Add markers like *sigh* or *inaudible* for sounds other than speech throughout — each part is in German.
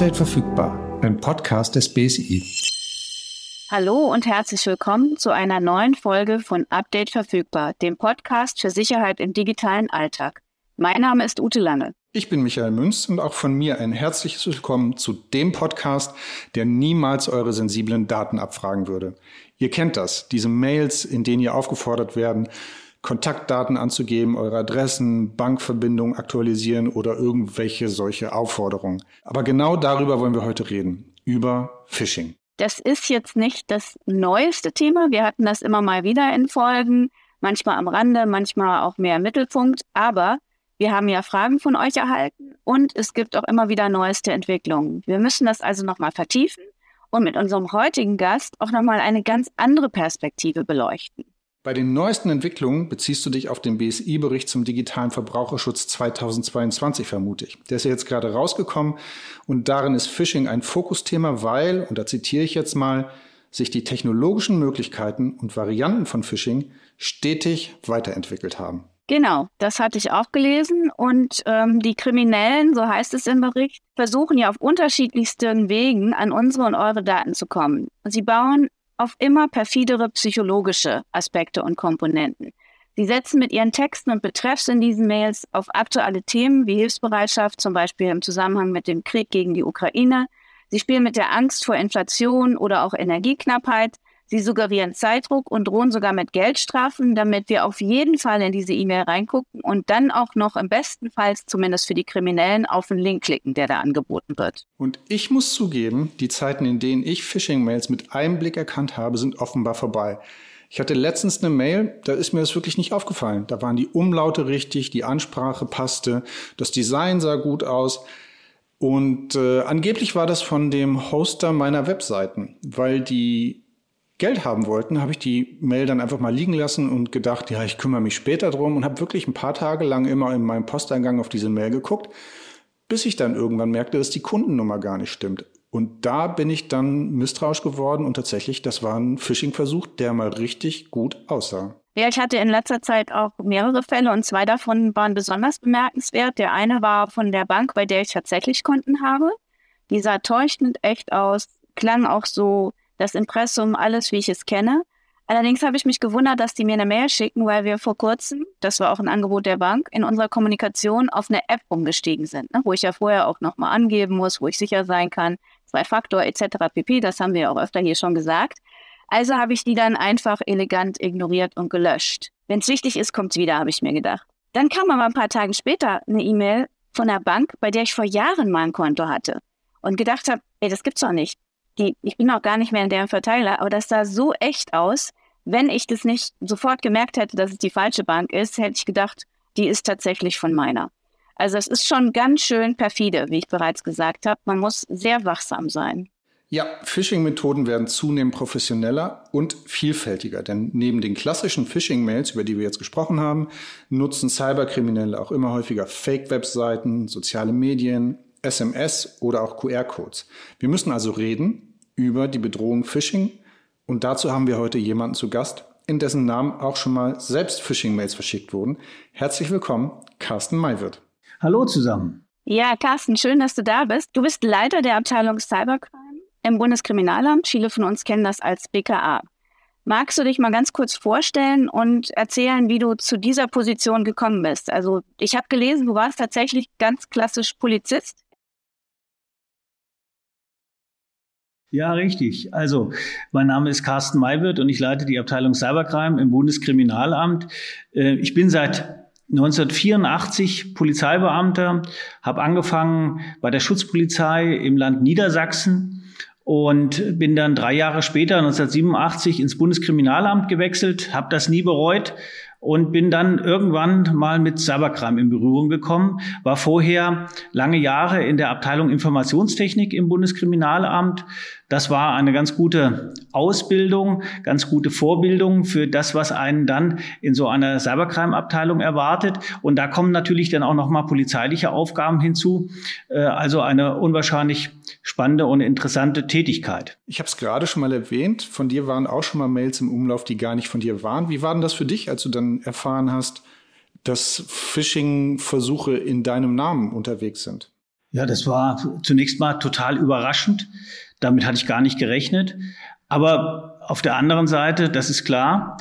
Update verfügbar, ein Podcast des BSI. Hallo und herzlich willkommen zu einer neuen Folge von Update verfügbar, dem Podcast für Sicherheit im digitalen Alltag. Mein Name ist Ute Lange. Ich bin Michael Münz und auch von mir ein herzliches Willkommen zu dem Podcast, der niemals eure sensiblen Daten abfragen würde. Ihr kennt das, diese Mails, in denen ihr aufgefordert werden, Kontaktdaten anzugeben, eure Adressen, Bankverbindungen aktualisieren oder irgendwelche solche Aufforderungen. Aber genau darüber wollen wir heute reden, über Phishing. Das ist jetzt nicht das neueste Thema. Wir hatten das immer mal wieder in Folgen, manchmal am Rande, manchmal auch mehr im Mittelpunkt. Aber wir haben ja Fragen von euch erhalten und es gibt auch immer wieder neueste Entwicklungen. Wir müssen das also nochmal vertiefen und mit unserem heutigen Gast auch nochmal eine ganz andere Perspektive beleuchten. Bei den neuesten Entwicklungen beziehst du dich auf den BSI-Bericht zum digitalen Verbraucherschutz 2022, vermute ich. Der ist ja jetzt gerade rausgekommen und darin ist Phishing ein Fokusthema, weil, und da zitiere ich jetzt mal, sich die technologischen Möglichkeiten und Varianten von Phishing stetig weiterentwickelt haben. Genau, das hatte ich auch gelesen. Und ähm, die Kriminellen, so heißt es im Bericht, versuchen ja auf unterschiedlichsten Wegen an unsere und eure Daten zu kommen. Sie bauen auf immer perfidere psychologische Aspekte und Komponenten. Sie setzen mit ihren Texten und Betreffs in diesen Mails auf aktuelle Themen wie Hilfsbereitschaft, zum Beispiel im Zusammenhang mit dem Krieg gegen die Ukraine. Sie spielen mit der Angst vor Inflation oder auch Energieknappheit. Sie suggerieren Zeitdruck und drohen sogar mit Geldstrafen, damit wir auf jeden Fall in diese E-Mail reingucken und dann auch noch im besten Fall, zumindest für die Kriminellen, auf den Link klicken, der da angeboten wird. Und ich muss zugeben, die Zeiten, in denen ich Phishing-Mails mit einem Blick erkannt habe, sind offenbar vorbei. Ich hatte letztens eine Mail, da ist mir das wirklich nicht aufgefallen. Da waren die Umlaute richtig, die Ansprache passte, das Design sah gut aus. Und äh, angeblich war das von dem Hoster meiner Webseiten, weil die Geld haben wollten, habe ich die Mail dann einfach mal liegen lassen und gedacht, ja, ich kümmere mich später drum und habe wirklich ein paar Tage lang immer in meinem Posteingang auf diese Mail geguckt, bis ich dann irgendwann merkte, dass die Kundennummer gar nicht stimmt. Und da bin ich dann misstrauisch geworden und tatsächlich, das war ein Phishing-Versuch, der mal richtig gut aussah. Ja, ich hatte in letzter Zeit auch mehrere Fälle und zwei davon waren besonders bemerkenswert. Der eine war von der Bank, bei der ich tatsächlich Kunden habe. Die sah täuschend echt aus, klang auch so das Impressum, alles, wie ich es kenne. Allerdings habe ich mich gewundert, dass die mir eine Mail schicken, weil wir vor kurzem, das war auch ein Angebot der Bank, in unserer Kommunikation auf eine App umgestiegen sind, ne, wo ich ja vorher auch nochmal angeben muss, wo ich sicher sein kann, Zwei-Faktor etc. pp. Das haben wir ja auch öfter hier schon gesagt. Also habe ich die dann einfach elegant ignoriert und gelöscht. Wenn es wichtig ist, kommt es wieder, habe ich mir gedacht. Dann kam aber ein paar Tage später eine E-Mail von einer Bank, bei der ich vor Jahren mal ein Konto hatte und gedacht habe, ey, das gibt's doch nicht die, ich bin auch gar nicht mehr in deren Verteiler, aber das sah so echt aus. Wenn ich das nicht sofort gemerkt hätte, dass es die falsche Bank ist, hätte ich gedacht, die ist tatsächlich von meiner. Also es ist schon ganz schön perfide, wie ich bereits gesagt habe. Man muss sehr wachsam sein. Ja, Phishing-Methoden werden zunehmend professioneller und vielfältiger, denn neben den klassischen Phishing-Mails, über die wir jetzt gesprochen haben, nutzen Cyberkriminelle auch immer häufiger Fake-Webseiten, soziale Medien, SMS oder auch QR-Codes. Wir müssen also reden über die Bedrohung Phishing und dazu haben wir heute jemanden zu Gast, in dessen Namen auch schon mal selbst Phishing-Mails verschickt wurden. Herzlich willkommen, Carsten Maywirt. Hallo zusammen. Ja, Carsten, schön, dass du da bist. Du bist Leiter der Abteilung Cybercrime im Bundeskriminalamt. Viele von uns kennen das als BKA. Magst du dich mal ganz kurz vorstellen und erzählen, wie du zu dieser Position gekommen bist? Also ich habe gelesen, du warst tatsächlich ganz klassisch Polizist. Ja, richtig. Also, mein Name ist Carsten Maywirt und ich leite die Abteilung Cybercrime im Bundeskriminalamt. Äh, ich bin seit 1984 Polizeibeamter, habe angefangen bei der Schutzpolizei im Land Niedersachsen und bin dann drei Jahre später, 1987, ins Bundeskriminalamt gewechselt, habe das nie bereut und bin dann irgendwann mal mit Cybercrime in Berührung gekommen, war vorher lange Jahre in der Abteilung Informationstechnik im Bundeskriminalamt. Das war eine ganz gute Ausbildung, ganz gute Vorbildung für das, was einen dann in so einer Cybercrime-Abteilung erwartet. Und da kommen natürlich dann auch nochmal polizeiliche Aufgaben hinzu. Äh, also eine unwahrscheinlich spannende und interessante Tätigkeit. Ich habe es gerade schon mal erwähnt. Von dir waren auch schon mal Mails im Umlauf, die gar nicht von dir waren. Wie war denn das für dich, als du dann erfahren hast, dass Phishing-Versuche in deinem Namen unterwegs sind? Ja, das war zunächst mal total überraschend. Damit hatte ich gar nicht gerechnet. Aber auf der anderen Seite, das ist klar,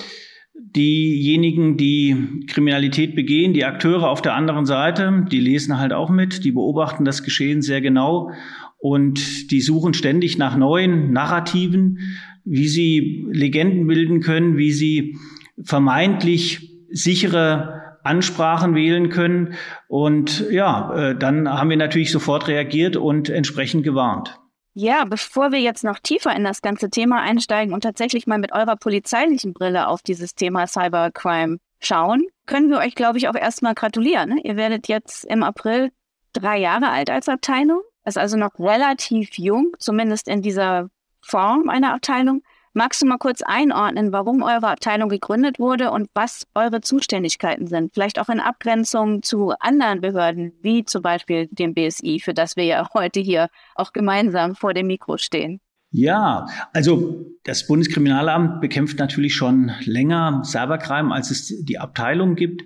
diejenigen, die Kriminalität begehen, die Akteure auf der anderen Seite, die lesen halt auch mit, die beobachten das Geschehen sehr genau und die suchen ständig nach neuen Narrativen, wie sie Legenden bilden können, wie sie vermeintlich sichere Ansprachen wählen können. Und ja, äh, dann haben wir natürlich sofort reagiert und entsprechend gewarnt. Ja, bevor wir jetzt noch tiefer in das ganze Thema einsteigen und tatsächlich mal mit eurer polizeilichen Brille auf dieses Thema Cybercrime schauen, können wir euch, glaube ich, auch erstmal gratulieren. Ne? Ihr werdet jetzt im April drei Jahre alt als Abteilung. Ist also noch relativ jung, zumindest in dieser Form einer Abteilung. Magst du mal kurz einordnen, warum eure Abteilung gegründet wurde und was eure Zuständigkeiten sind? Vielleicht auch in Abgrenzung zu anderen Behörden, wie zum Beispiel dem BSI, für das wir ja *laughs* heute hier auch gemeinsam vor dem Mikro stehen. Ja, also das Bundeskriminalamt bekämpft natürlich schon länger Cybercrime, als es die Abteilung gibt.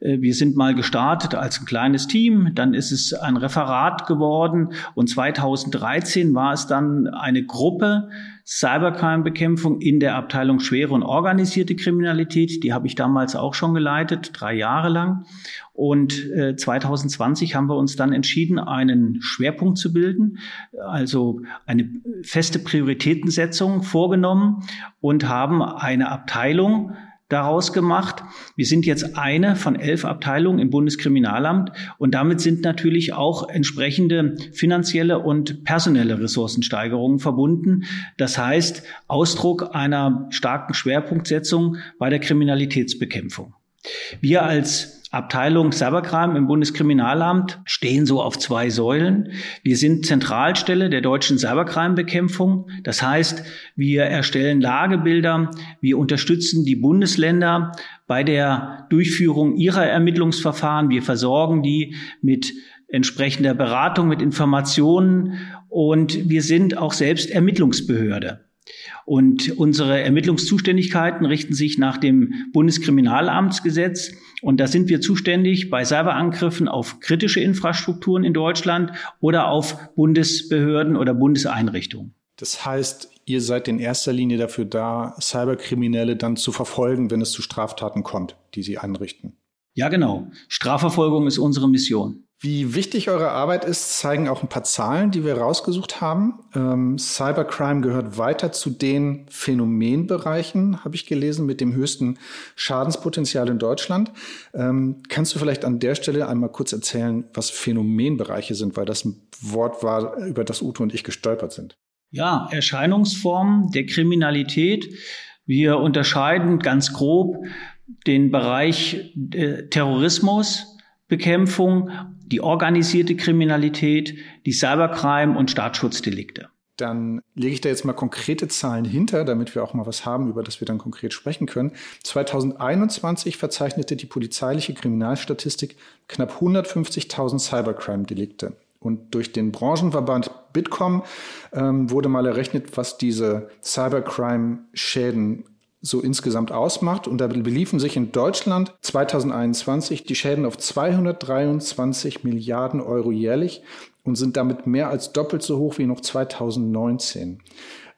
Äh, wir sind mal gestartet als ein kleines Team, dann ist es ein Referat geworden und 2013 war es dann eine Gruppe Cybercrime-Bekämpfung in der Abteilung schwere und organisierte Kriminalität. Die habe ich damals auch schon geleitet, drei Jahre lang. Und äh, 2020 haben wir uns dann entschieden, einen Schwerpunkt zu bilden, also eine feste Prioritätensetzung vorgenommen und haben eine Abteilung daraus gemacht. Wir sind jetzt eine von elf Abteilungen im Bundeskriminalamt und damit sind natürlich auch entsprechende finanzielle und personelle Ressourcensteigerungen verbunden. Das heißt, Ausdruck einer starken Schwerpunktsetzung bei der Kriminalitätsbekämpfung. Wir als Abteilung Cybercrime im Bundeskriminalamt stehen so auf zwei Säulen. Wir sind Zentralstelle der deutschen Cybercrime-Bekämpfung. Das heißt, wir erstellen Lagebilder, wir unterstützen die Bundesländer bei der Durchführung ihrer Ermittlungsverfahren. Wir versorgen die mit entsprechender Beratung, mit Informationen und wir sind auch selbst Ermittlungsbehörde. Und unsere Ermittlungszuständigkeiten richten sich nach dem Bundeskriminalamtsgesetz. Und da sind wir zuständig bei Cyberangriffen auf kritische Infrastrukturen in Deutschland oder auf Bundesbehörden oder Bundeseinrichtungen. Das heißt, ihr seid in erster Linie dafür da, Cyberkriminelle dann zu verfolgen, wenn es zu Straftaten kommt, die sie anrichten. Ja, genau. Strafverfolgung ist unsere Mission. Wie wichtig eure Arbeit ist, zeigen auch ein paar Zahlen, die wir rausgesucht haben. Ähm, Cybercrime gehört weiter zu den Phänomenbereichen, habe ich gelesen, mit dem höchsten Schadenspotenzial in Deutschland. Ähm, kannst du vielleicht an der Stelle einmal kurz erzählen, was Phänomenbereiche sind, weil das ein Wort war, über das Uto und ich gestolpert sind? Ja, Erscheinungsformen der Kriminalität. Wir unterscheiden ganz grob den Bereich äh, Terrorismus, Bekämpfung, die organisierte Kriminalität, die Cybercrime und Staatsschutzdelikte. Dann lege ich da jetzt mal konkrete Zahlen hinter, damit wir auch mal was haben, über das wir dann konkret sprechen können. 2021 verzeichnete die polizeiliche Kriminalstatistik knapp 150.000 Cybercrime-Delikte. Und durch den Branchenverband Bitkom ähm, wurde mal errechnet, was diese Cybercrime-Schäden so insgesamt ausmacht. Und da beliefen sich in Deutschland 2021 die Schäden auf 223 Milliarden Euro jährlich und sind damit mehr als doppelt so hoch wie noch 2019.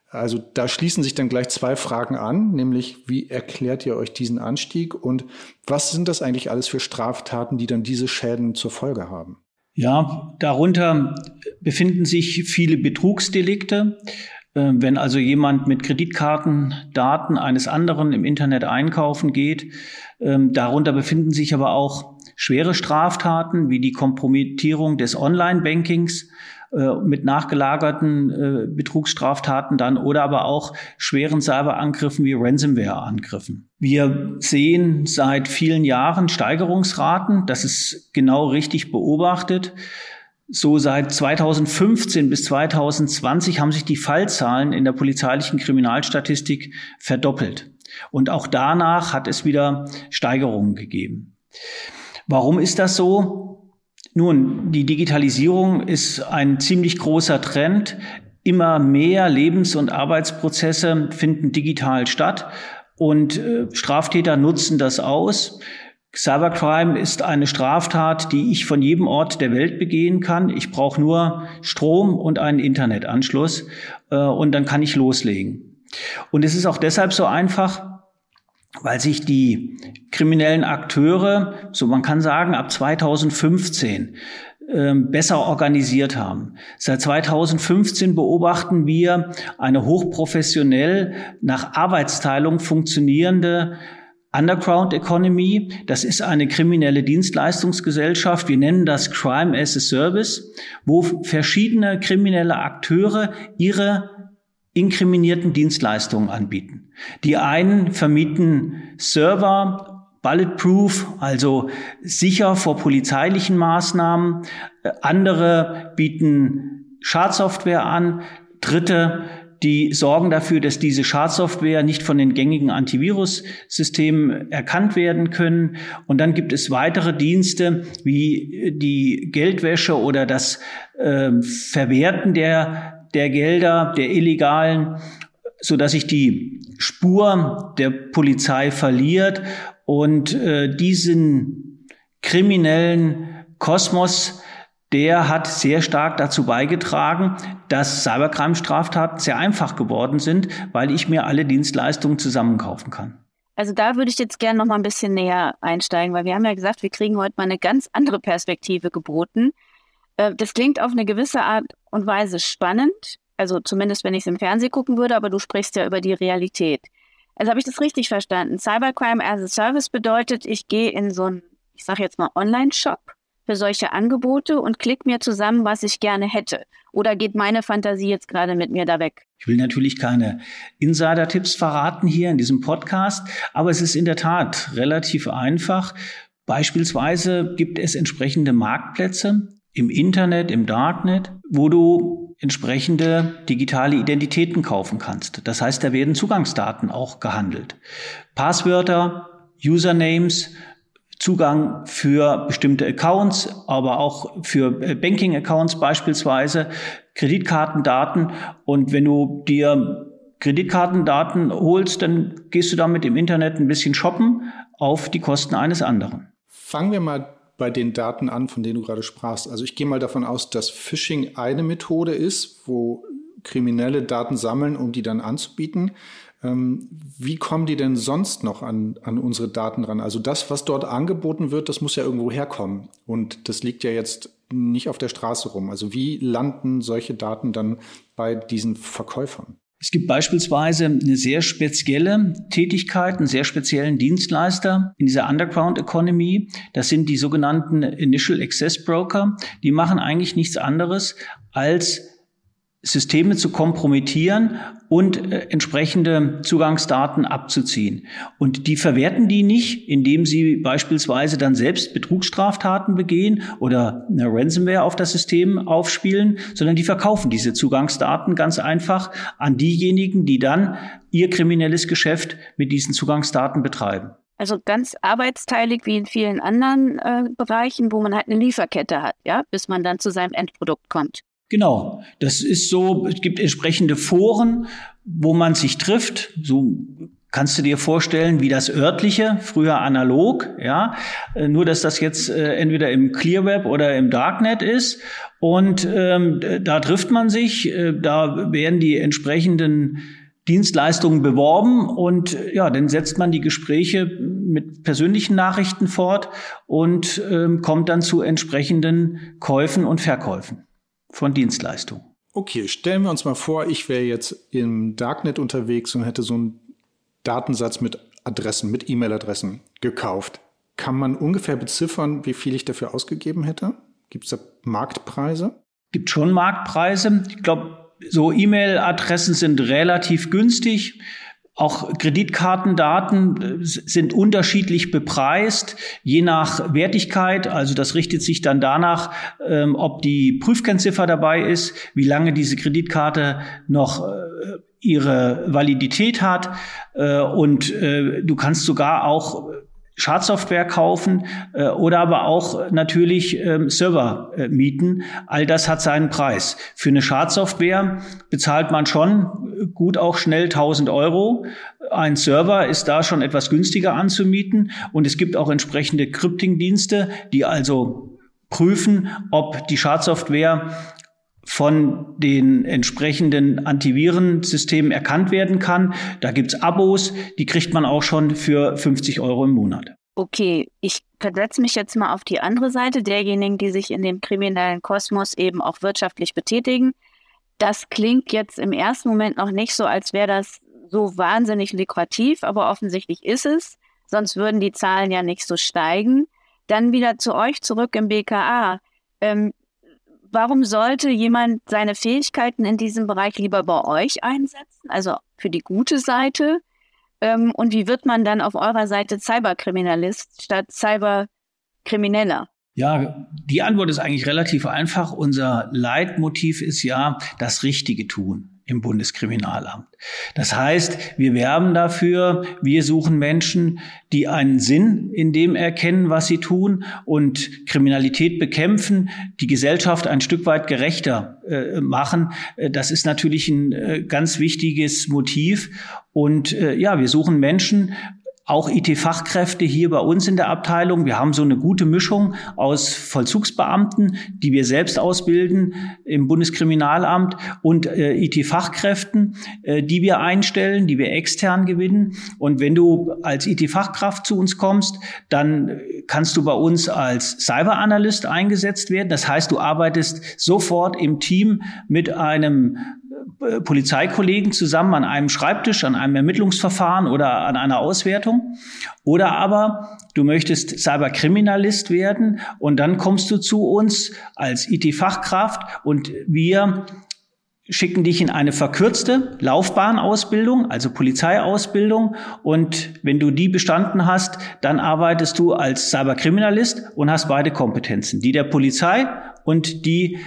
Also da schließen sich dann gleich zwei Fragen an, nämlich wie erklärt ihr euch diesen Anstieg und was sind das eigentlich alles für Straftaten, die dann diese Schäden zur Folge haben? Ja, darunter befinden sich viele Betrugsdelikte. Ähm, wenn also jemand mit Kreditkartendaten eines anderen im Internet einkaufen geht, ähm, darunter befinden sich aber auch schwere Straftaten wie die Kompromittierung des Online-Bankings äh, mit nachgelagerten äh, Betrugsstraftaten dann oder aber auch schweren Cyberangriffen wie Ransomware-Angriffen. Wir sehen seit vielen Jahren Steigerungsraten. Das ist genau richtig beobachtet. So seit 2015 bis 2020 haben sich die Fallzahlen in der polizeilichen Kriminalstatistik verdoppelt. Und auch danach hat es wieder Steigerungen gegeben. Warum ist das so? Nun, die Digitalisierung ist ein ziemlich großer Trend. Immer mehr Lebens- und Arbeitsprozesse finden digital statt und äh, Straftäter nutzen das aus. Cybercrime ist eine Straftat, die ich von jedem Ort der Welt begehen kann. Ich brauche nur Strom und einen Internetanschluss äh, und dann kann ich loslegen. Und es ist auch deshalb so einfach, weil sich die kriminellen Akteure, so man kann sagen, ab 2015 ähm, besser organisiert haben. Seit 2015 beobachten wir eine hochprofessionell nach Arbeitsteilung funktionierende Underground Economy, das ist eine kriminelle Dienstleistungsgesellschaft. Wir nennen das Crime as a Service, wo verschiedene kriminelle Akteure ihre inkriminierten Dienstleistungen anbieten. Die einen vermieten Server, bulletproof, also sicher vor polizeilichen Maßnahmen. Andere bieten Schadsoftware an. Dritte die sorgen dafür, dass diese Schadsoftware nicht von den gängigen Antivirus-Systemen erkannt werden können. Und dann gibt es weitere Dienste wie die Geldwäsche oder das äh, Verwerten der, der Gelder, der illegalen, so dass sich die Spur der Polizei verliert und äh, diesen kriminellen Kosmos der hat sehr stark dazu beigetragen, dass Cybercrime-Straftaten sehr einfach geworden sind, weil ich mir alle Dienstleistungen zusammenkaufen kann. Also da würde ich jetzt gerne noch mal ein bisschen näher einsteigen, weil wir haben ja gesagt, wir kriegen heute mal eine ganz andere Perspektive geboten. Äh, das klingt auf eine gewisse Art und Weise spannend, also zumindest wenn ich es im Fernsehen gucken würde, aber du sprichst ja über die Realität. Also habe ich das richtig verstanden? Cybercrime as a Service bedeutet, ich gehe in so einen, ich sage jetzt mal Online-Shop für solche Angebote und klick mir zusammen, was ich gerne hätte. Oder geht meine Fantasie jetzt gerade mit mir da weg? Ich will natürlich keine Insider-Tipps verraten hier in diesem Podcast, aber es ist in der Tat relativ einfach. Beispielsweise gibt es entsprechende Marktplätze im Internet, im Darknet, wo du entsprechende digitale Identitäten kaufen kannst. Das heißt, da werden Zugangsdaten auch gehandelt. Passwörter, Usernames, Zugang für bestimmte Accounts, aber auch für äh, Banking-Accounts beispielsweise, Kreditkartendaten. Und wenn du dir Kreditkartendaten holst, dann gehst du damit im Internet ein bisschen shoppen auf die Kosten eines anderen. Fangen wir mal bei den Daten an, von denen du gerade sprachst. Also ich gehe mal davon aus, dass Phishing eine Methode ist, wo Kriminelle Daten sammeln, um die dann anzubieten. Ähm, wie kommen die denn sonst noch an, an unsere Daten ran? Also das, was dort angeboten wird, das muss ja irgendwo herkommen. Und das liegt ja jetzt nicht auf der Straße rum. Also wie landen solche Daten dann bei diesen Verkäufern? Es gibt beispielsweise eine sehr spezielle Tätigkeit, einen sehr speziellen Dienstleister in dieser Underground Economy. Das sind die sogenannten Initial Access Broker. Die machen eigentlich nichts anderes als Systeme zu kompromittieren und äh, entsprechende Zugangsdaten abzuziehen. Und die verwerten die nicht, indem sie beispielsweise dann selbst Betrugsstraftaten begehen oder eine Ransomware auf das System aufspielen, sondern die verkaufen diese Zugangsdaten ganz einfach an diejenigen, die dann ihr kriminelles Geschäft mit diesen Zugangsdaten betreiben. Also ganz arbeitsteilig wie in vielen anderen äh, Bereichen, wo man halt eine Lieferkette hat, ja, bis man dann zu seinem Endprodukt kommt. Genau, das ist so, es gibt entsprechende Foren, wo man sich trifft. So kannst du dir vorstellen, wie das örtliche, früher analog, ja, äh, nur dass das jetzt äh, entweder im Clearweb oder im Darknet ist. Und ähm, da trifft man sich, äh, da werden die entsprechenden Dienstleistungen beworben und ja, dann setzt man die Gespräche mit persönlichen Nachrichten fort und ähm, kommt dann zu entsprechenden Käufen und Verkäufen von Dienstleistungen. Okay, stellen wir uns mal vor, ich wäre jetzt im Darknet unterwegs und hätte so einen Datensatz mit Adressen, mit E-Mail-Adressen gekauft. Kann man ungefähr beziffern, wie viel ich dafür ausgegeben hätte? Gibt es da Marktpreise? Gibt schon Marktpreise. Ich glaube, so E-Mail-Adressen sind relativ günstig. Auch Kreditkartendaten äh, sind unterschiedlich bepreist, je nach Wertigkeit. Also das richtet sich dann danach, ähm, ob die Prüfkennziffer dabei ist, wie lange diese Kreditkarte noch äh, ihre Validität hat. Äh, und du kannst sogar auch Schadsoftware kaufen äh, oder aber auch natürlich ähm, Server äh, mieten. All das hat seinen Preis. Für eine Schadsoftware bezahlt man schon gut auch schnell 1000 Euro. Ein Server ist da schon etwas günstiger anzumieten und es gibt auch entsprechende Crypting-Dienste, die also prüfen, ob die Schadsoftware von den entsprechenden Antivirensystemen erkannt werden kann. Da gibt's Abos, die kriegt man auch schon für 50 Euro im Monat. Okay, ich versetze mich jetzt mal auf die andere Seite derjenigen, die sich in dem kriminellen Kosmos eben auch wirtschaftlich betätigen. Das klingt jetzt im ersten Moment noch nicht so, als wäre das so wahnsinnig lukrativ, aber offensichtlich ist es. Sonst würden die Zahlen ja nicht so steigen. Dann wieder zu euch zurück im BKA. Ähm, warum sollte jemand seine Fähigkeiten in diesem Bereich lieber bei euch einsetzen, also für die gute Seite? Ähm, und wie wird man dann auf eurer Seite Cyberkriminalist statt Cyberkrimineller? Ja, die Antwort ist eigentlich relativ einfach. Unser Leitmotiv ist ja das Richtige tun im Bundeskriminalamt. Das heißt, wir werben dafür, wir suchen Menschen, die einen Sinn in dem erkennen, was sie tun und Kriminalität bekämpfen, die Gesellschaft ein Stück weit gerechter äh, machen. Äh, das ist natürlich ein äh, ganz wichtiges Motiv. Und äh, ja, wir suchen Menschen, auch IT-Fachkräfte hier bei uns in der Abteilung. Wir haben so eine gute Mischung aus Vollzugsbeamten, die wir selbst ausbilden im Bundeskriminalamt und äh, IT-Fachkräften, äh, die wir einstellen, die wir extern gewinnen. Und wenn du als IT-Fachkraft zu uns kommst, dann kannst du bei uns als Cyber-Analyst eingesetzt werden. Das heißt, du arbeitest sofort im Team mit einem Polizeikollegen zusammen an einem Schreibtisch, an einem Ermittlungsverfahren oder an einer Auswertung. Oder aber du möchtest Cyberkriminalist werden und dann kommst du zu uns als IT-Fachkraft und wir schicken dich in eine verkürzte Laufbahnausbildung, also Polizeiausbildung. Und wenn du die bestanden hast, dann arbeitest du als Cyberkriminalist und hast beide Kompetenzen, die der Polizei und die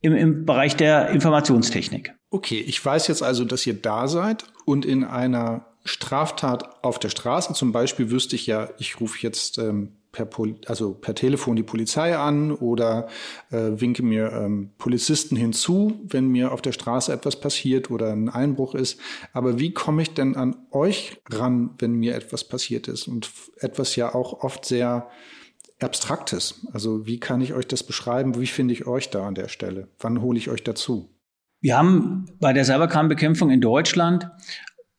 im, im Bereich der Informationstechnik. Okay, ich weiß jetzt also, dass ihr da seid und in einer Straftat auf der Straße zum Beispiel wüsste ich ja, ich rufe jetzt ähm, per, Pol also per Telefon die Polizei an oder äh, winke mir ähm, Polizisten hinzu, wenn mir auf der Straße etwas passiert oder ein Einbruch ist. Aber wie komme ich denn an euch ran, wenn mir etwas passiert ist? Und etwas ja auch oft sehr Abstraktes. Also wie kann ich euch das beschreiben? Wie finde ich euch da an der Stelle? Wann hole ich euch dazu? Wir haben bei der Cybercrime-Bekämpfung in Deutschland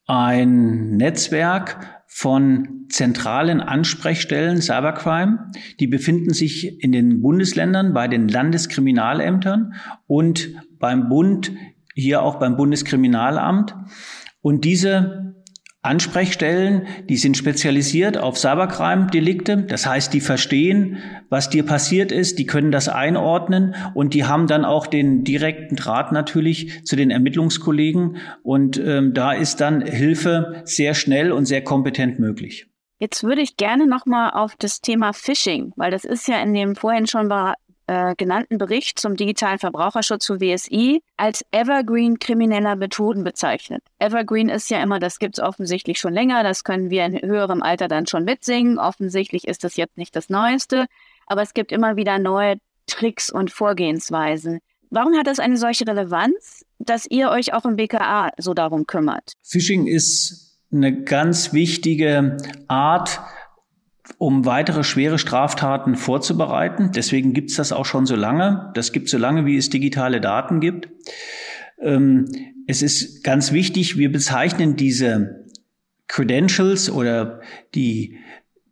ein Netzwerk von zentralen Ansprechstellen Cybercrime. Die befinden sich in den Bundesländern bei den Landeskriminalämtern und beim Bund, hier auch beim Bundeskriminalamt. Und diese Ansprechstellen, die sind spezialisiert auf Cybercrime-Delikte. Das heißt, die verstehen, was dir passiert ist, die können das einordnen und die haben dann auch den direkten Draht natürlich zu den Ermittlungskollegen. Und ähm, da ist dann Hilfe sehr schnell und sehr kompetent möglich. Jetzt würde ich gerne nochmal auf das Thema Phishing, weil das ist ja in dem vorhin schon äh, genannten Bericht zum digitalen Verbraucherschutz zu WSI als Evergreen krimineller Methoden bezeichnet. Evergreen ist ja immer, das gibt es offensichtlich schon länger, das können wir in höherem Alter dann schon mitsingen. Offensichtlich ist das jetzt nicht das Neueste, aber es gibt immer wieder neue Tricks und Vorgehensweisen. Warum hat das eine solche Relevanz, dass ihr euch auch im BKA so darum kümmert? Phishing ist eine ganz wichtige Art, um weitere schwere Straftaten vorzubereiten. Deswegen gibt es das auch schon so lange. Das gibt so lange, wie es digitale Daten gibt. Ähm, es ist ganz wichtig, wir bezeichnen diese Credentials oder die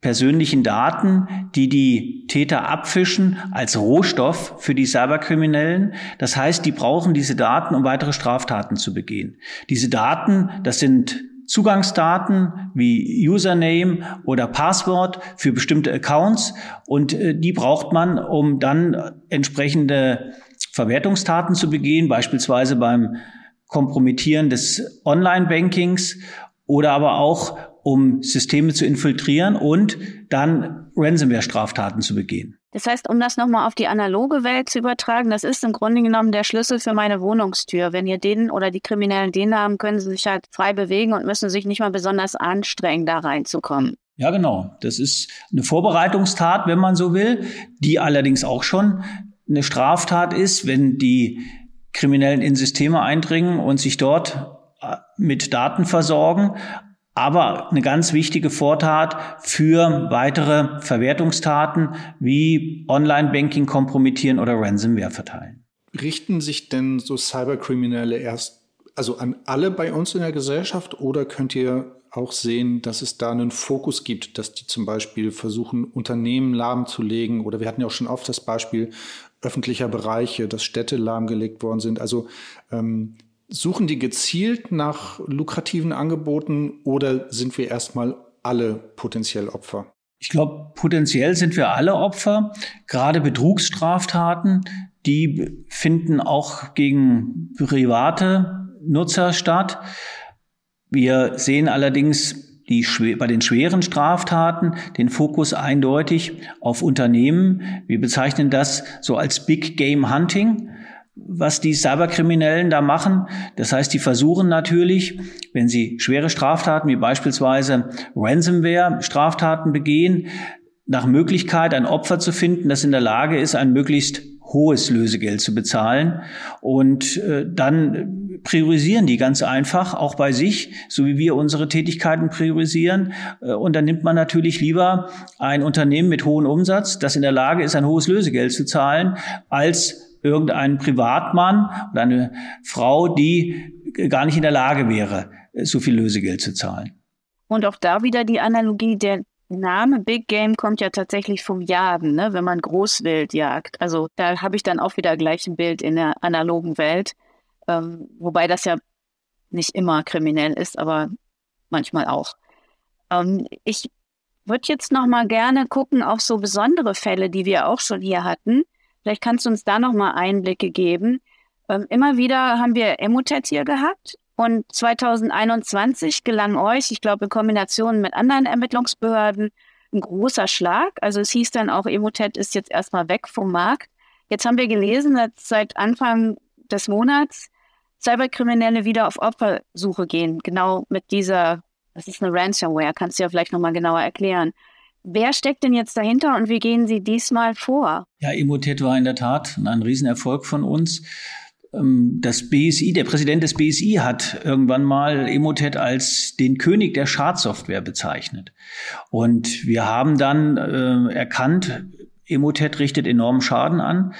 persönlichen Daten, die die Täter abfischen, als Rohstoff für die Cyberkriminellen. Das heißt, die brauchen diese Daten, um weitere Straftaten zu begehen. Diese Daten, das sind Zugangsdaten wie Username oder Passwort für bestimmte Accounts und äh, die braucht man, um dann entsprechende Verwertungstaten zu begehen, beispielsweise beim Kompromittieren des Online-Bankings oder aber auch um Systeme zu infiltrieren und dann Ransomware-Straftaten zu begehen. Das heißt, um das nochmal auf die analoge Welt zu übertragen, das ist im Grunde genommen der Schlüssel für meine Wohnungstür. Wenn ihr den oder die Kriminellen den haben, können sie sich halt frei bewegen und müssen sich nicht mal besonders anstrengen, da reinzukommen. Ja, genau. Das ist eine Vorbereitungstat, wenn man so will, die allerdings auch schon eine Straftat ist, wenn die Kriminellen in Systeme eindringen und sich dort äh, mit Daten versorgen. Aber eine ganz wichtige Vortat für weitere Verwertungstaten wie Online-Banking kompromittieren oder Ransomware verteilen. Richten sich denn so Cyberkriminelle erst also an alle bei uns in der Gesellschaft oder könnt ihr auch sehen, dass es da einen Fokus gibt, dass die zum Beispiel versuchen, Unternehmen lahmzulegen oder wir hatten ja auch schon oft das Beispiel öffentlicher Bereiche, dass Städte lahmgelegt worden sind. Also ähm, suchen die gezielt nach lukrativen Angeboten oder sind wir erstmal alle potenziell Opfer? Ich glaube, potenziell sind wir alle Opfer. Gerade Betrugsstraftaten, die finden auch gegen private Nutzer statt. Wir sehen allerdings die, bei den schweren Straftaten den Fokus eindeutig auf Unternehmen. Wir bezeichnen das so als Big Game Hunting was die Cyberkriminellen da machen. Das heißt, die versuchen natürlich, wenn sie schwere Straftaten wie beispielsweise Ransomware-Straftaten begehen, nach Möglichkeit ein Opfer zu finden, das in der Lage ist, ein möglichst hohes Lösegeld zu bezahlen. Und äh, dann priorisieren die ganz einfach, auch bei sich, so wie wir unsere Tätigkeiten priorisieren. Äh, und dann nimmt man natürlich lieber ein Unternehmen mit hohem Umsatz, das in der Lage ist, ein hohes Lösegeld zu zahlen, als irgendein Privatmann oder eine Frau, die gar nicht in der Lage wäre, so viel Lösegeld zu zahlen. Und auch da wieder die Analogie, der Name Big Game kommt ja tatsächlich vom Jagen, ne? wenn man Großwild jagt. Also da habe ich dann auch wieder gleich ein Bild in der analogen Welt, ähm, wobei das ja nicht immer kriminell ist, aber manchmal auch. Ähm, ich würde jetzt noch mal gerne gucken auf so besondere Fälle, die wir auch schon hier hatten. Vielleicht kannst du uns da noch mal Einblicke geben. Ähm, immer wieder haben wir Emotet hier gehabt und 2021 gelang euch, ich glaube in Kombination mit anderen Ermittlungsbehörden, ein großer Schlag. Also es hieß dann auch, Emotet ist jetzt erstmal weg vom Markt. Jetzt haben wir gelesen, dass seit Anfang des Monats Cyberkriminelle wieder auf Opfersuche gehen. Genau mit dieser, das ist eine Ransomware, kannst du ja vielleicht nochmal genauer erklären. Wer steckt denn jetzt dahinter und wie gehen Sie diesmal vor? Ja, Emotet war in der Tat ein Riesenerfolg von uns. Ähm, das BSI, der Präsident des BSI hat irgendwann mal Emotet als den König der Schadsoftware bezeichnet. Und wir haben dann äh, erkannt, Emotet richtet enormen Schaden an.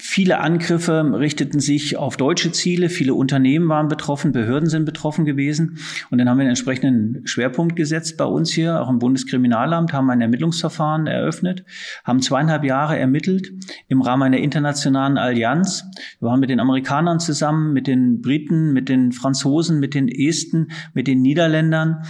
Viele Angriffe richteten sich auf deutsche Ziele, viele Unternehmen waren betroffen, Behörden sind betroffen gewesen. Und dann haben wir einen entsprechenden Schwerpunkt gesetzt bei uns hier, auch im Bundeskriminalamt, haben ein Ermittlungsverfahren eröffnet, haben zweieinhalb Jahre ermittelt im Rahmen einer internationalen Allianz. Wir waren mit den Amerikanern zusammen, mit den Briten, mit den Franzosen, mit den Esten, mit den Niederländern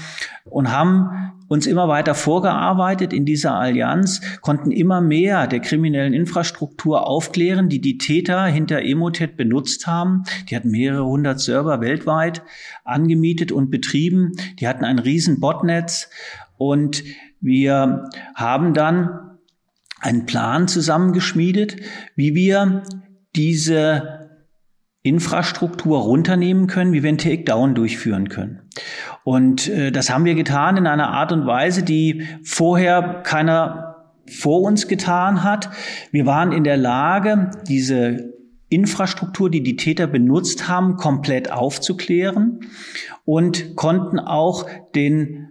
und haben uns immer weiter vorgearbeitet in dieser Allianz, konnten immer mehr der kriminellen Infrastruktur aufklären, die die Täter hinter Emotet benutzt haben. Die hatten mehrere hundert Server weltweit angemietet und betrieben. Die hatten ein riesen Botnetz und wir haben dann einen Plan zusammengeschmiedet, wie wir diese Infrastruktur runternehmen können, wie wir einen Takedown durchführen können. Und äh, das haben wir getan in einer Art und Weise, die vorher keiner vor uns getan hat. Wir waren in der Lage, diese Infrastruktur, die die Täter benutzt haben, komplett aufzuklären und konnten auch den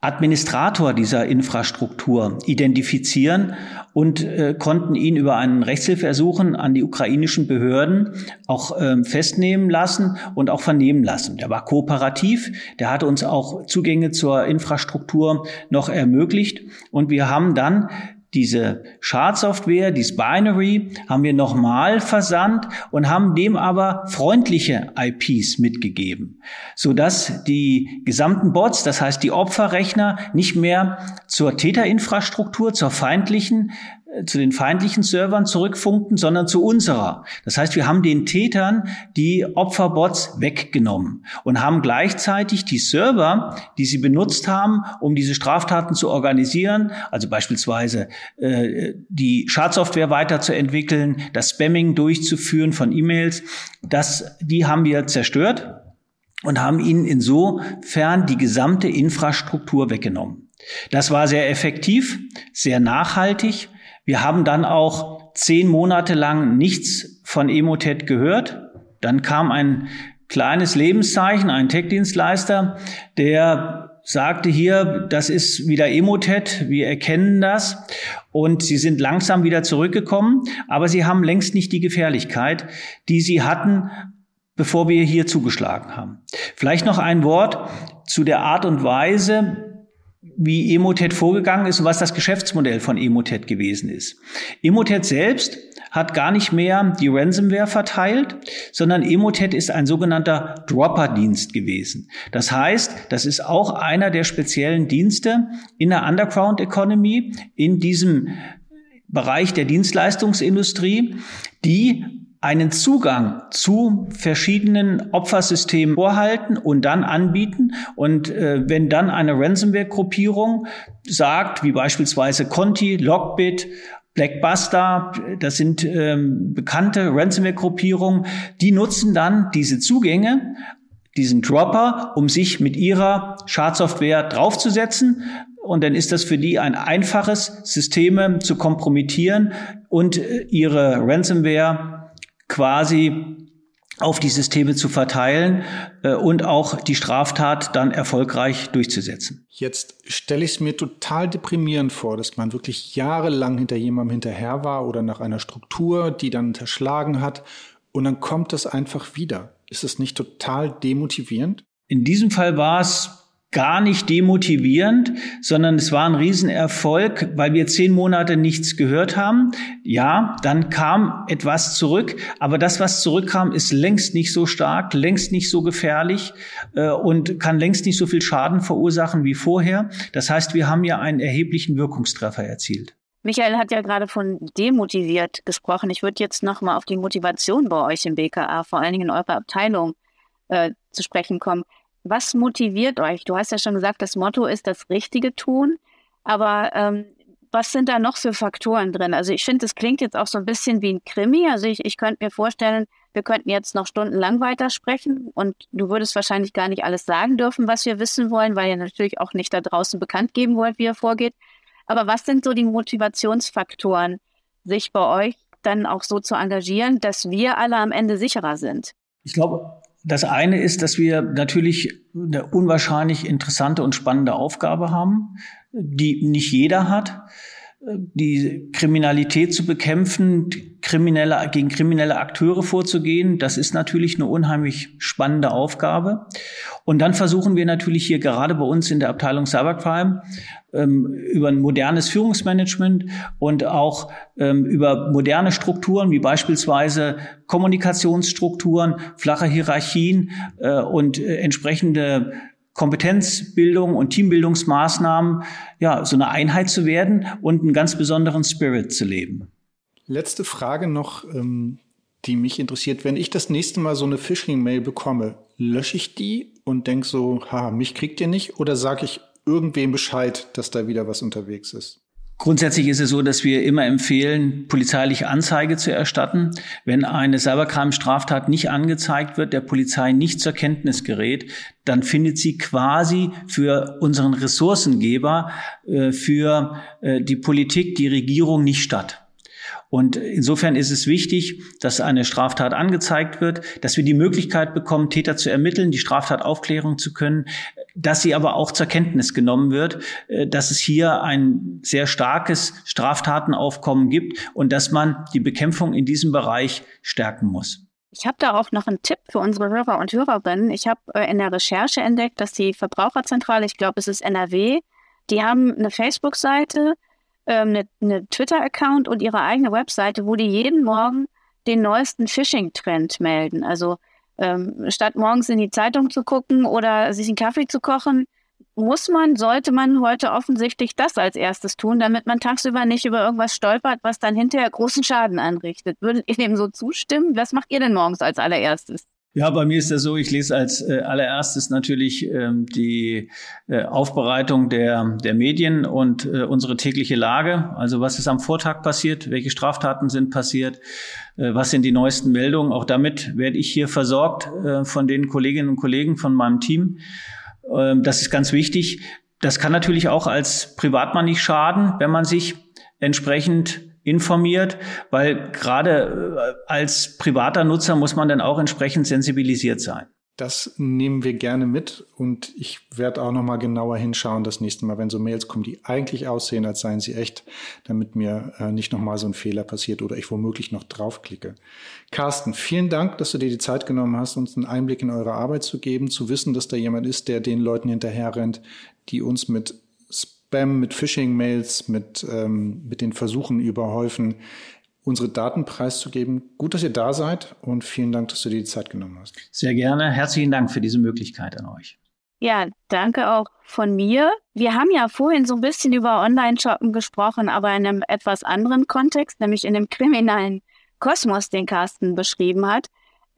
Administrator dieser Infrastruktur identifizieren und äh, konnten ihn über einen Rechtshilfeersuchen an die ukrainischen Behörden auch äh, festnehmen lassen und auch vernehmen lassen. Der war kooperativ, der hat uns auch Zugänge zur Infrastruktur noch ermöglicht und wir haben dann diese Schadsoftware, dieses Binary, haben wir nochmal versandt und haben dem aber freundliche IPs mitgegeben, so dass die gesamten Bots, das heißt die Opferrechner, nicht mehr zur Täterinfrastruktur, zur feindlichen zu den feindlichen Servern zurückfunken, sondern zu unserer. Das heißt, wir haben den Tätern die Opferbots weggenommen und haben gleichzeitig die Server, die sie benutzt haben, um diese Straftaten zu organisieren, also beispielsweise äh, die Schadsoftware weiterzuentwickeln, das Spamming durchzuführen von E-Mails, das, die haben wir zerstört und haben ihnen insofern die gesamte Infrastruktur weggenommen. Das war sehr effektiv, sehr nachhaltig. Wir haben dann auch zehn Monate lang nichts von Emotet gehört. Dann kam ein kleines Lebenszeichen, ein Tech-Dienstleister, der sagte hier, das ist wieder Emotet, wir erkennen das und sie sind langsam wieder zurückgekommen, aber sie haben längst nicht die Gefährlichkeit, die sie hatten, bevor wir hier zugeschlagen haben. Vielleicht noch ein Wort zu der Art und Weise, wie Emotet vorgegangen ist und was das Geschäftsmodell von Emotet gewesen ist. Emotet selbst hat gar nicht mehr die Ransomware verteilt, sondern Emotet ist ein sogenannter Dropper-Dienst gewesen. Das heißt, das ist auch einer der speziellen Dienste in der Underground Economy, in diesem Bereich der Dienstleistungsindustrie, die einen Zugang zu verschiedenen Opfersystemen vorhalten und dann anbieten. Und äh, wenn dann eine Ransomware-Gruppierung sagt, wie beispielsweise Conti, Lockbit, Blackbuster, das sind ähm, bekannte Ransomware-Gruppierungen, die nutzen dann diese Zugänge, diesen Dropper, um sich mit ihrer Schadsoftware draufzusetzen. Und dann ist das für die ein einfaches, Systeme zu kompromittieren und äh, ihre Ransomware quasi auf die Systeme zu verteilen äh, und auch die Straftat dann erfolgreich durchzusetzen. Jetzt stelle ich es mir total deprimierend vor, dass man wirklich jahrelang hinter jemandem hinterher war oder nach einer Struktur, die dann unterschlagen hat und dann kommt das einfach wieder. Ist es nicht total demotivierend? In diesem Fall war es gar nicht demotivierend, sondern es war ein Riesenerfolg, weil wir zehn Monate nichts gehört haben. Ja, dann kam etwas zurück, aber das, was zurückkam, ist längst nicht so stark, längst nicht so gefährlich äh, und kann längst nicht so viel Schaden verursachen wie vorher. Das heißt, wir haben ja einen erheblichen Wirkungstreffer erzielt. Michael hat ja gerade von demotiviert gesprochen. Ich würde jetzt nochmal auf die Motivation bei euch im BKA, vor allen Dingen in eurer Abteilung, äh, zu sprechen kommen. Was motiviert euch? Du hast ja schon gesagt, das Motto ist das Richtige tun. Aber ähm, was sind da noch für Faktoren drin? Also ich finde, es klingt jetzt auch so ein bisschen wie ein Krimi. Also ich, ich könnte mir vorstellen, wir könnten jetzt noch stundenlang weitersprechen und du würdest wahrscheinlich gar nicht alles sagen dürfen, was wir wissen wollen, weil ihr natürlich auch nicht da draußen bekannt geben wollt, wie ihr vorgeht. Aber was sind so die Motivationsfaktoren, sich bei euch dann auch so zu engagieren, dass wir alle am Ende sicherer sind? Ich glaube, das eine ist, dass wir natürlich eine unwahrscheinlich interessante und spannende Aufgabe haben, die nicht jeder hat die Kriminalität zu bekämpfen, kriminelle, gegen kriminelle Akteure vorzugehen, das ist natürlich eine unheimlich spannende Aufgabe. Und dann versuchen wir natürlich hier gerade bei uns in der Abteilung Cybercrime ähm, über ein modernes Führungsmanagement und auch ähm, über moderne Strukturen wie beispielsweise Kommunikationsstrukturen, flache Hierarchien äh, und äh, entsprechende Kompetenzbildung und Teambildungsmaßnahmen, ja, so eine Einheit zu werden und einen ganz besonderen Spirit zu leben. Letzte Frage noch, ähm, die mich interessiert. Wenn ich das nächste Mal so eine Phishing-Mail bekomme, lösche ich die und denke so, ha, mich kriegt ihr nicht? Oder sage ich irgendwem Bescheid, dass da wieder was unterwegs ist? Grundsätzlich ist es so, dass wir immer empfehlen, polizeiliche Anzeige zu erstatten. Wenn eine Cybercrime-Straftat nicht angezeigt wird, der Polizei nicht zur Kenntnis gerät, dann findet sie quasi für unseren Ressourcengeber, äh, für äh, die Politik, die Regierung nicht statt. Und insofern ist es wichtig, dass eine Straftat angezeigt wird, dass wir die Möglichkeit bekommen, Täter zu ermitteln, die Straftat aufklären zu können, dass sie aber auch zur Kenntnis genommen wird, äh, dass es hier ein sehr starkes Straftatenaufkommen gibt und dass man die Bekämpfung in diesem Bereich stärken muss. Ich habe da auch noch einen Tipp für unsere Hörer und Hörerinnen. Ich habe äh, in der Recherche entdeckt, dass die Verbraucherzentrale, ich glaube, es ist NRW, die haben eine Facebook-Seite, ähm, eine, eine Twitter-Account und ihre eigene Webseite, wo die jeden Morgen den neuesten Phishing-Trend melden. Also ähm, statt morgens in die Zeitung zu gucken oder sich einen Kaffee zu kochen, muss man, sollte man heute offensichtlich das als erstes tun, damit man tagsüber nicht über irgendwas stolpert, was dann hinterher großen Schaden anrichtet. Würdet ihr dem so zustimmen? Was macht ihr denn morgens als allererstes? Ja, bei mir ist das so, ich lese als äh, allererstes natürlich ähm, die äh, Aufbereitung der, der Medien und äh, unsere tägliche Lage. Also was ist am Vortag passiert, welche Straftaten sind passiert, äh, was sind die neuesten Meldungen. Auch damit werde ich hier versorgt äh, von den Kolleginnen und Kollegen von meinem Team. Ähm, das ist ganz wichtig. das kann natürlich auch als Privatmann nicht schaden, wenn man sich entsprechend informiert, weil gerade äh, als privater Nutzer muss man dann auch entsprechend sensibilisiert sein. Das nehmen wir gerne mit und ich werde auch noch mal genauer hinschauen das nächste Mal, wenn so Mails kommen, die eigentlich aussehen, als seien sie echt, damit mir äh, nicht noch mal so ein Fehler passiert oder ich womöglich noch draufklicke. Carsten, vielen Dank, dass du dir die Zeit genommen hast, uns einen Einblick in eure Arbeit zu geben, zu wissen, dass da jemand ist, der den Leuten hinterher rennt, die uns mit Spam, mit Phishing-Mails, mit, ähm, mit den Versuchen überhäufen, unsere Daten preiszugeben. Gut, dass ihr da seid und vielen Dank, dass du dir die Zeit genommen hast. Sehr gerne. Herzlichen Dank für diese Möglichkeit an euch. Ja, danke auch von mir. Wir haben ja vorhin so ein bisschen über Online-Shoppen gesprochen, aber in einem etwas anderen Kontext, nämlich in dem kriminellen Kosmos, den Carsten beschrieben hat.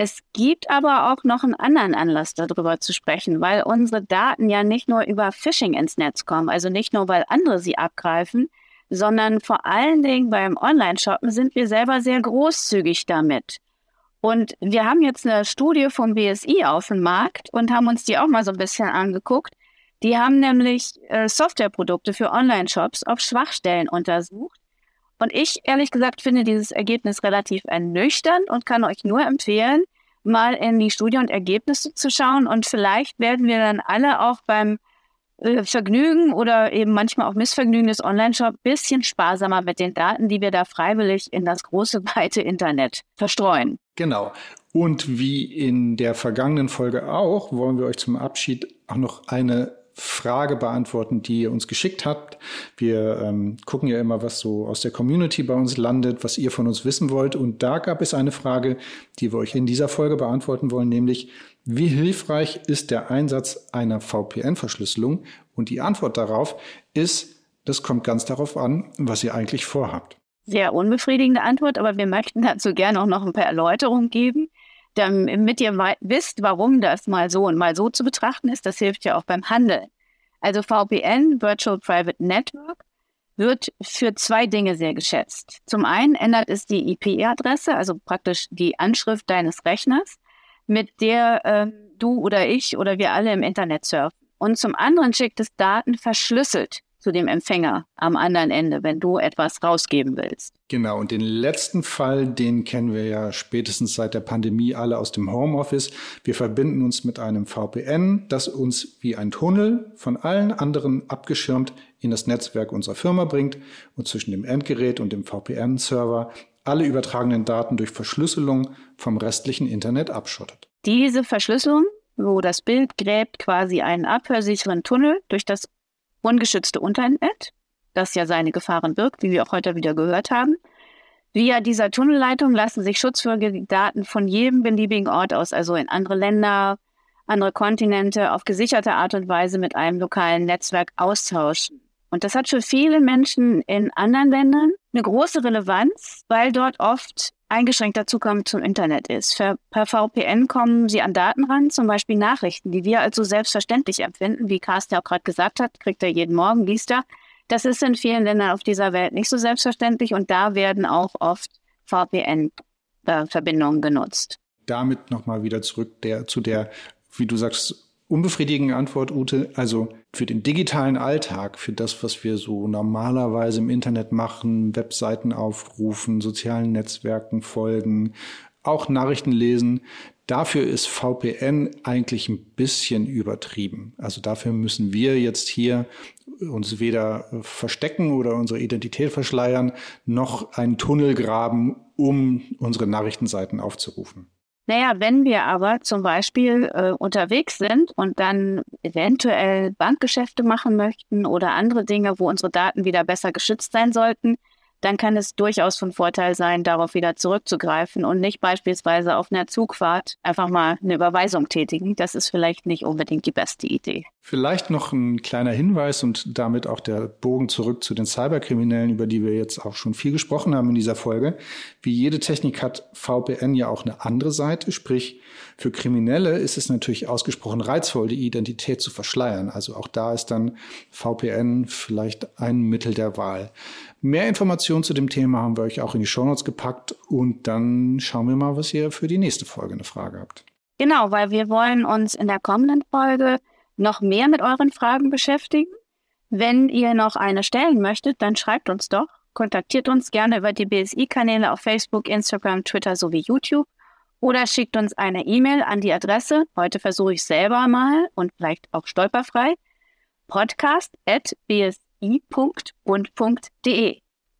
Es gibt aber auch noch einen anderen Anlass, darüber zu sprechen, weil unsere Daten ja nicht nur über Phishing ins Netz kommen, also nicht nur, weil andere sie abgreifen, sondern vor allen Dingen beim Online-Shoppen sind wir selber sehr großzügig damit. Und wir haben jetzt eine Studie vom BSI auf dem Markt und haben uns die auch mal so ein bisschen angeguckt. Die haben nämlich äh, Softwareprodukte für Online-Shops auf Schwachstellen untersucht. Und ich ehrlich gesagt finde dieses Ergebnis relativ ernüchternd und kann euch nur empfehlen, mal in die Studie und Ergebnisse zu schauen. Und vielleicht werden wir dann alle auch beim äh, Vergnügen oder eben manchmal auch Missvergnügen des Online-Shop bisschen sparsamer mit den Daten, die wir da freiwillig in das große, *laughs* weite Internet verstreuen. Genau. Und wie in der vergangenen Folge auch, wollen wir euch zum Abschied auch noch eine Frage beantworten, die ihr uns geschickt habt. Wir ähm, gucken ja immer, was so aus der Community bei uns landet, was ihr von uns wissen wollt. Und da gab es eine Frage, die wir euch in dieser Folge beantworten wollen, nämlich wie hilfreich ist der Einsatz einer VPN-Verschlüsselung? Und die Antwort darauf ist, das kommt ganz darauf an, was ihr eigentlich vorhabt. Sehr unbefriedigende Antwort, aber wir möchten dazu gerne auch noch ein paar Erläuterungen geben, damit ihr wisst, warum das mal so und mal so zu betrachten ist. Das hilft ja auch beim Handeln. Also VPN, Virtual Private Network, wird für zwei Dinge sehr geschätzt. Zum einen ändert es die IP-Adresse, also praktisch die Anschrift deines Rechners mit der äh, du oder ich oder wir alle im Internet surfen. Und zum anderen schickt es Daten verschlüsselt zu dem Empfänger am anderen Ende, wenn du etwas rausgeben willst. Genau, und den letzten Fall, den kennen wir ja spätestens seit der Pandemie alle aus dem Homeoffice. Wir verbinden uns mit einem VPN, das uns wie ein Tunnel von allen anderen abgeschirmt in das Netzwerk unserer Firma bringt und zwischen dem Endgerät und dem VPN-Server alle übertragenen Daten durch Verschlüsselung vom restlichen Internet abschottet. Diese Verschlüsselung, wo das Bild gräbt quasi einen abhörsicheren Tunnel durch das ungeschützte Internet, das ja seine Gefahren birgt, wie wir auch heute wieder gehört haben. Via dieser Tunnelleitung lassen sich schutzwürdige Daten von jedem beliebigen Ort aus, also in andere Länder, andere Kontinente, auf gesicherte Art und Weise mit einem lokalen Netzwerk austauschen. Und das hat für viele Menschen in anderen Ländern eine große Relevanz, weil dort oft eingeschränkter Zugang zum Internet ist. Für, per VPN kommen sie an Daten ran, zum Beispiel Nachrichten, die wir als so selbstverständlich empfinden, wie Carsten auch gerade gesagt hat, kriegt er jeden Morgen, liest er. Das ist in vielen Ländern auf dieser Welt nicht so selbstverständlich und da werden auch oft VPN-Verbindungen genutzt. Damit nochmal wieder zurück der, zu der, wie du sagst, unbefriedigende Antwort, Ute. Also für den digitalen Alltag, für das, was wir so normalerweise im Internet machen, Webseiten aufrufen, sozialen Netzwerken folgen, auch Nachrichten lesen, dafür ist VPN eigentlich ein bisschen übertrieben. Also dafür müssen wir jetzt hier uns weder verstecken oder unsere Identität verschleiern, noch einen Tunnel graben, um unsere Nachrichtenseiten aufzurufen. Naja, wenn wir aber zum Beispiel äh, unterwegs sind und dann eventuell Bankgeschäfte machen möchten oder andere Dinge, wo unsere Daten wieder besser geschützt sein sollten, dann kann es durchaus von Vorteil sein, darauf wieder zurückzugreifen und nicht beispielsweise auf einer Zugfahrt einfach mal eine Überweisung tätigen. Das ist vielleicht nicht unbedingt die beste Idee. Vielleicht noch ein kleiner Hinweis und damit auch der Bogen zurück zu den Cyberkriminellen, über die wir jetzt auch schon viel gesprochen haben in dieser Folge. Wie jede Technik hat VPN ja auch eine andere Seite, sprich für Kriminelle ist es natürlich ausgesprochen reizvoll, die Identität zu verschleiern. Also auch da ist dann VPN vielleicht ein Mittel der Wahl. Mehr Informationen zu dem Thema haben wir euch auch in die Shownotes gepackt und dann schauen wir mal, was ihr für die nächste Folge eine Frage habt. Genau, weil wir wollen uns in der kommenden Folge noch mehr mit euren Fragen beschäftigen. Wenn ihr noch eine stellen möchtet, dann schreibt uns doch. Kontaktiert uns gerne über die BSI-Kanäle auf Facebook, Instagram, Twitter sowie YouTube oder schickt uns eine E-Mail an die Adresse, heute versuche ich selber mal und vielleicht auch stolperfrei, podcast.bsi.und.de.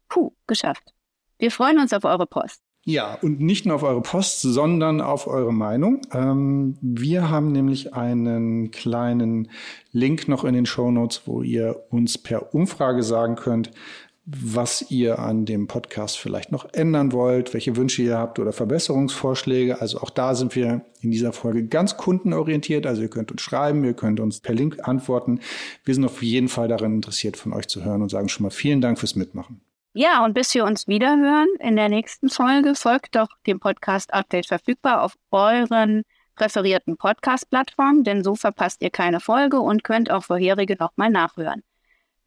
Puh, geschafft. Wir freuen uns auf eure Post. Ja, und nicht nur auf eure Post, sondern auf eure Meinung. Ähm, wir haben nämlich einen kleinen Link noch in den Show Notes, wo ihr uns per Umfrage sagen könnt, was ihr an dem Podcast vielleicht noch ändern wollt, welche Wünsche ihr habt oder Verbesserungsvorschläge. Also auch da sind wir in dieser Folge ganz kundenorientiert. Also ihr könnt uns schreiben, ihr könnt uns per Link antworten. Wir sind auf jeden Fall daran interessiert, von euch zu hören und sagen schon mal vielen Dank fürs Mitmachen. Ja, und bis wir uns wiederhören in der nächsten Folge, folgt doch dem Podcast Update verfügbar auf euren präferierten Podcast-Plattformen, denn so verpasst ihr keine Folge und könnt auch vorherige nochmal nachhören.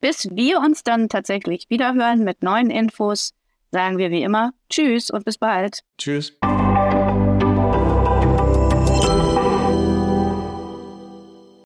Bis wir uns dann tatsächlich wiederhören mit neuen Infos, sagen wir wie immer Tschüss und bis bald. Tschüss.